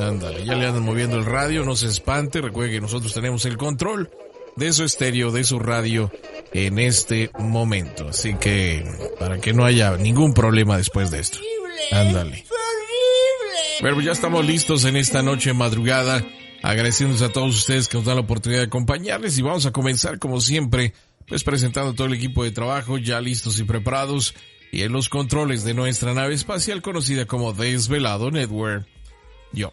Ándale, ya le andan moviendo el radio, no se espante, recuerde que nosotros tenemos el control de su estéreo, de su radio en este momento. Así que, para que no haya ningún problema después de esto. Ándale. Bueno, pues ya estamos listos en esta noche madrugada, agradeciéndoles a todos ustedes que nos dan la oportunidad de acompañarles y vamos a comenzar como siempre, pues presentando todo el equipo de trabajo ya listos y preparados y en los controles de nuestra nave espacial conocida como Desvelado Network. Yo.